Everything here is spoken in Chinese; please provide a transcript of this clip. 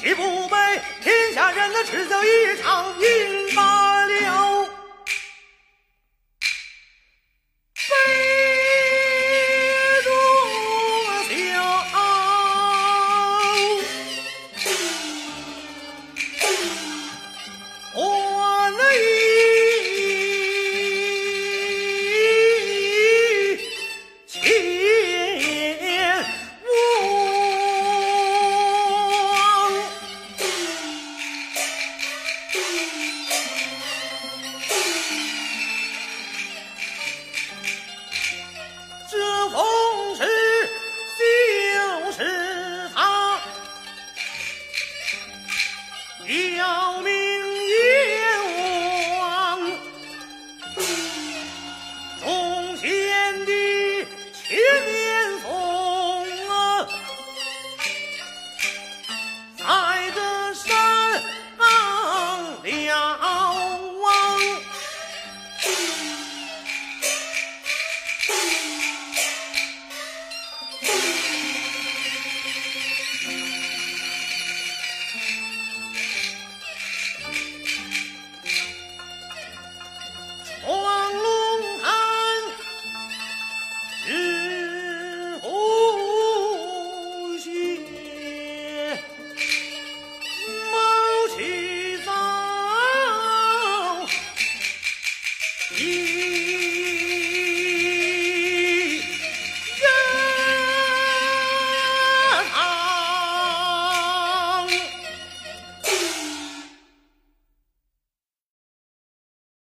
岂不悲？天下人那耻笑一场，应罢了。